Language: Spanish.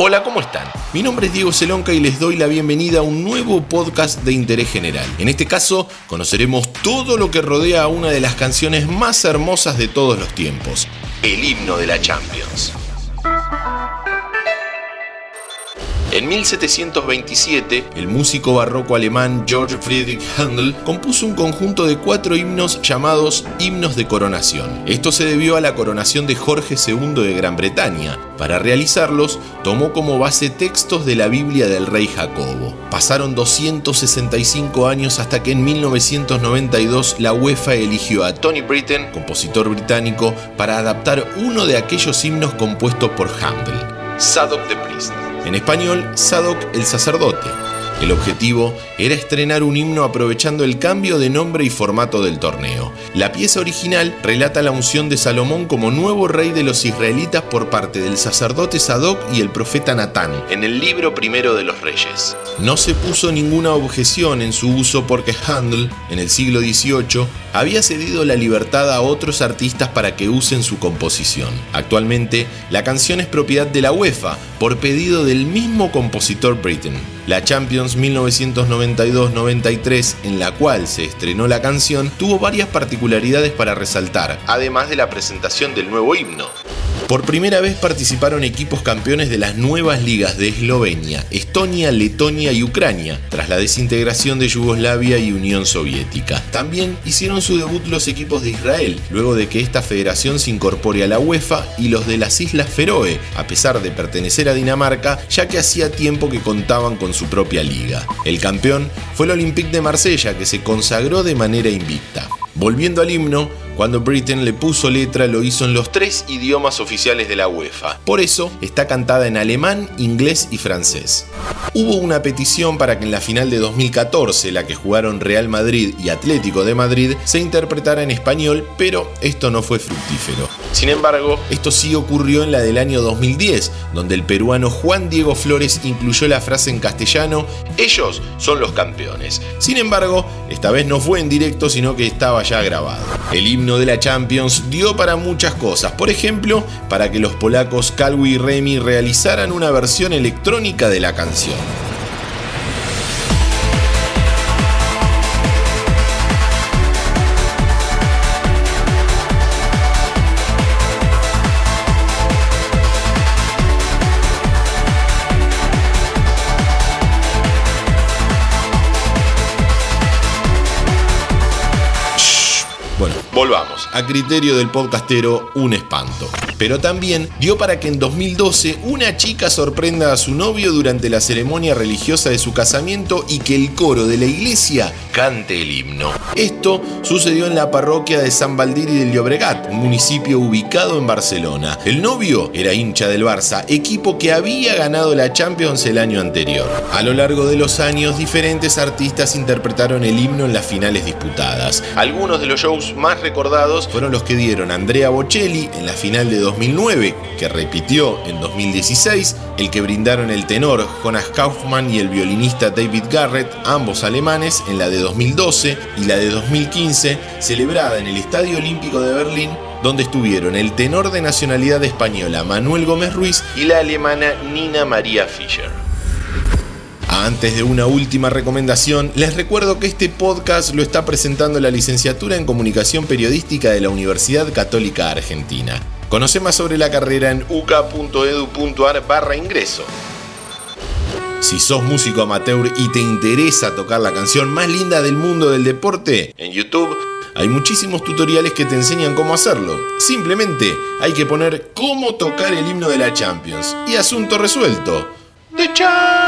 Hola, ¿cómo están? Mi nombre es Diego Celonca y les doy la bienvenida a un nuevo podcast de interés general. En este caso, conoceremos todo lo que rodea a una de las canciones más hermosas de todos los tiempos, el himno de la Champions. En 1727, el músico barroco alemán Georg Friedrich Handel compuso un conjunto de cuatro himnos llamados himnos de coronación. Esto se debió a la coronación de Jorge II de Gran Bretaña. Para realizarlos, tomó como base textos de la Biblia del rey Jacobo. Pasaron 265 años hasta que en 1992 la UEFA eligió a Tony Britten, compositor británico, para adaptar uno de aquellos himnos compuestos por Handel, Sadok the Priest. En español, Sadok el sacerdote. El objetivo era estrenar un himno aprovechando el cambio de nombre y formato del torneo. La pieza original relata la unción de Salomón como nuevo rey de los israelitas por parte del sacerdote Sadok y el profeta Natán en el libro primero de los reyes. No se puso ninguna objeción en su uso porque Handel, en el siglo XVIII, había cedido la libertad a otros artistas para que usen su composición. Actualmente, la canción es propiedad de la UEFA por pedido del mismo compositor Britten. La Champions 1992-93, en la cual se estrenó la canción, tuvo varias particularidades para resaltar, además de la presentación del nuevo himno. Por primera vez participaron equipos campeones de las nuevas ligas de Eslovenia, Estonia, Letonia y Ucrania, tras la desintegración de Yugoslavia y Unión Soviética. También hicieron su debut los equipos de Israel, luego de que esta federación se incorpore a la UEFA y los de las Islas Feroe, a pesar de pertenecer a Dinamarca, ya que hacía tiempo que contaban con su propia liga. El campeón fue el Olympique de Marsella, que se consagró de manera invicta. Volviendo al himno, cuando Britain le puso letra lo hizo en los tres idiomas oficiales de la UEFA. Por eso está cantada en alemán, inglés y francés. Hubo una petición para que en la final de 2014, la que jugaron Real Madrid y Atlético de Madrid, se interpretara en español, pero esto no fue fructífero. Sin embargo, esto sí ocurrió en la del año 2010, donde el peruano Juan Diego Flores incluyó la frase en castellano, ellos son los campeones. Sin embargo, esta vez no fue en directo, sino que estaba ya grabado. De la Champions dio para muchas cosas, por ejemplo, para que los polacos Calwi y Remy realizaran una versión electrónica de la canción. Bueno, volvamos. A criterio del podcastero, un espanto. Pero también dio para que en 2012 una chica sorprenda a su novio durante la ceremonia religiosa de su casamiento y que el coro de la iglesia cante el himno. Esto sucedió en la parroquia de San Valdiri del Llobregat, un municipio ubicado en Barcelona. El novio era hincha del Barça, equipo que había ganado la Champions el año anterior. A lo largo de los años, diferentes artistas interpretaron el himno en las finales disputadas. Algunos de los shows más recordados fueron los que dieron Andrea Bocelli en la final de 2009, que repitió en 2016, el que brindaron el tenor Jonas Kaufmann y el violinista David Garrett, ambos alemanes, en la de 2012 y la de 2015, celebrada en el Estadio Olímpico de Berlín, donde estuvieron el tenor de nacionalidad española Manuel Gómez Ruiz y la alemana Nina María Fischer. Antes de una última recomendación, les recuerdo que este podcast lo está presentando la licenciatura en Comunicación Periodística de la Universidad Católica Argentina. Conoce más sobre la carrera en uca.edu.ar barra ingreso. Si sos músico amateur y te interesa tocar la canción más linda del mundo del deporte, en YouTube hay muchísimos tutoriales que te enseñan cómo hacerlo. Simplemente hay que poner cómo tocar el himno de la Champions y asunto resuelto. The Champions.